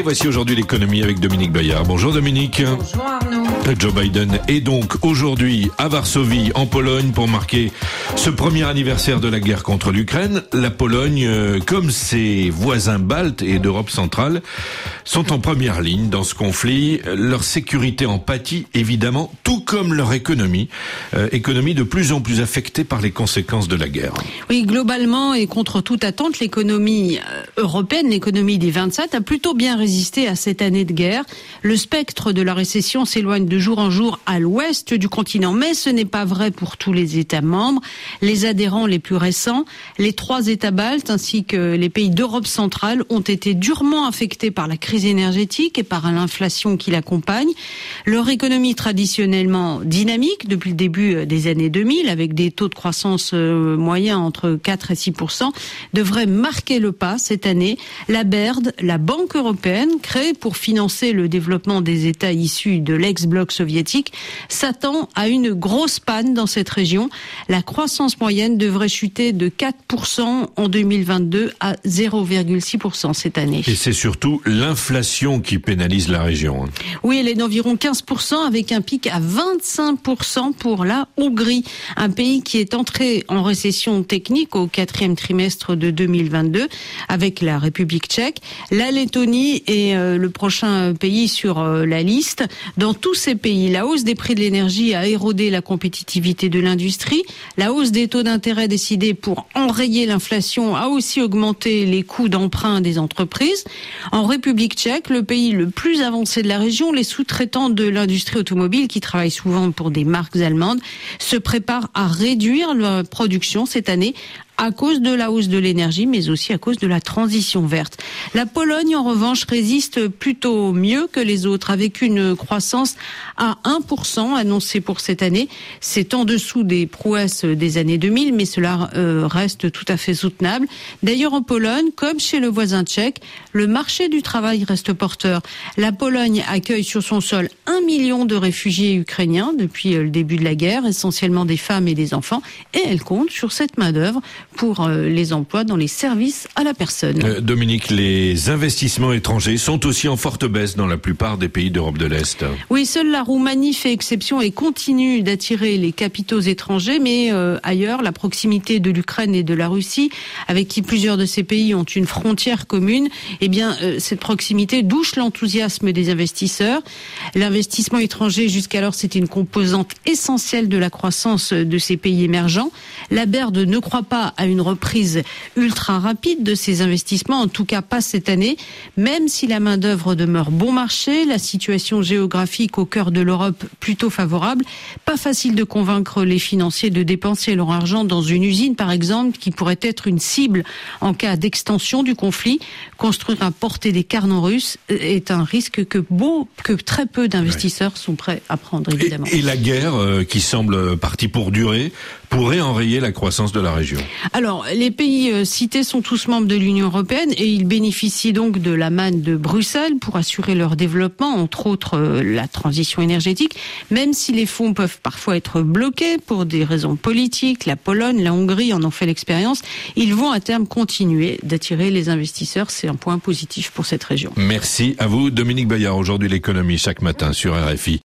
Et voici aujourd'hui l'économie avec Dominique Bayard. Bonjour Dominique. Bonjour. Joe Biden est donc aujourd'hui à Varsovie, en Pologne, pour marquer ce premier anniversaire de la guerre contre l'Ukraine. La Pologne, euh, comme ses voisins baltes et d'Europe centrale, sont en première ligne dans ce conflit. Leur sécurité en pâtit évidemment, tout comme leur économie, euh, économie de plus en plus affectée par les conséquences de la guerre. Oui, globalement et contre toute attente, l'économie euh, européenne, l'économie des 27, a plutôt bien résisté à cette année de guerre. Le spectre de la récession s'éloigne de jour en jour à l'ouest du continent, mais ce n'est pas vrai pour tous les États membres. Les adhérents les plus récents, les trois États baltes ainsi que les pays d'Europe centrale ont été durement affectés par la crise énergétique et par l'inflation qui l'accompagne. Leur économie traditionnellement dynamique depuis le début des années 2000, avec des taux de croissance euh, moyens entre 4 et 6 devrait marquer le pas cette année. La BERD, la Banque européenne, créée pour financer le développement des États issus de l'ex-bloc soviétique, s'attend à une grosse panne dans cette région. La croissance moyenne devrait chuter de 4% en 2022 à 0,6% cette année. Et c'est surtout l'inflation qui pénalise la région. hein. Oui, elle est d'environ 15% avec un pic à 25% pour la Hongrie, un pays qui est entré en récession technique au quatrième trimestre de 2022 avec la République tchèque. La Lettonie est euh, le prochain pays sur euh, la liste. Dans tous ces pays, la hausse des prix de l'énergie a érodé la compétitivité de l'industrie. La hausse des taux d'intérêt décidés pour enrayer l'inflation a aussi augmenté les coûts d'emprunt des entreprises. En République tchèque, le pays le plus avancé de la région, les sous-traitants de l'industrie automobile qui travaillent souvent pour des marques allemandes se préparent à réduire leur production cette année à cause de la hausse de l'énergie, mais aussi à cause de la transition verte. La Pologne, en revanche, résiste plutôt mieux que les autres, avec une croissance à 1% annoncée pour cette année. C'est en dessous des prouesses des années 2000, mais cela euh, reste tout à fait soutenable. D'ailleurs, en Pologne, comme chez le voisin tchèque, le marché du travail reste porteur. La Pologne accueille sur son sol un million de réfugiés ukrainiens depuis euh, le début de la guerre, essentiellement des femmes et des enfants, et elle compte sur cette main-d'œuvre pour euh, les emplois dans les services à la personne. Euh, Dominique, les investissements étrangers sont aussi en forte baisse dans la plupart des pays d'Europe de l'Est. Oui, seule la Roumanie fait exception et continue d'attirer les capitaux étrangers, mais euh, ailleurs, la proximité de l'Ukraine et de la Russie, avec qui plusieurs de ces pays ont une frontière commune, eh bien, euh, cette proximité douche l'enthousiasme des investisseurs. L'investissement étranger, jusqu'alors, c'était une composante essentielle de la croissance de ces pays émergents. La BERD ne croit pas à une reprise ultra rapide de ces investissements, en tout cas pas cette année, même si la main-d'œuvre demeure bon marché, la situation géographique au cœur de l'Europe plutôt favorable. Pas facile de convaincre les financiers de dépenser leur argent dans une usine, par exemple, qui pourrait être une cible en cas d'extension du conflit. Construire à portée des carnons russes est un risque que, beau, que très peu d'investisseurs sont prêts à prendre, Et, évidemment. et la guerre, euh, qui semble partie pour durer, pourrait enrayer la croissance de la région. Alors, les pays euh, cités sont tous membres de l'Union européenne et ils bénéficient donc de la manne de Bruxelles pour assurer leur développement, entre autres euh, la transition énergétique, même si les fonds peuvent parfois être bloqués pour des raisons politiques. La Pologne, la Hongrie en ont fait l'expérience. Ils vont à terme continuer d'attirer les investisseurs. C'est un point positif pour cette région. Merci à vous, Dominique Bayard. Aujourd'hui, l'économie chaque matin sur RFI.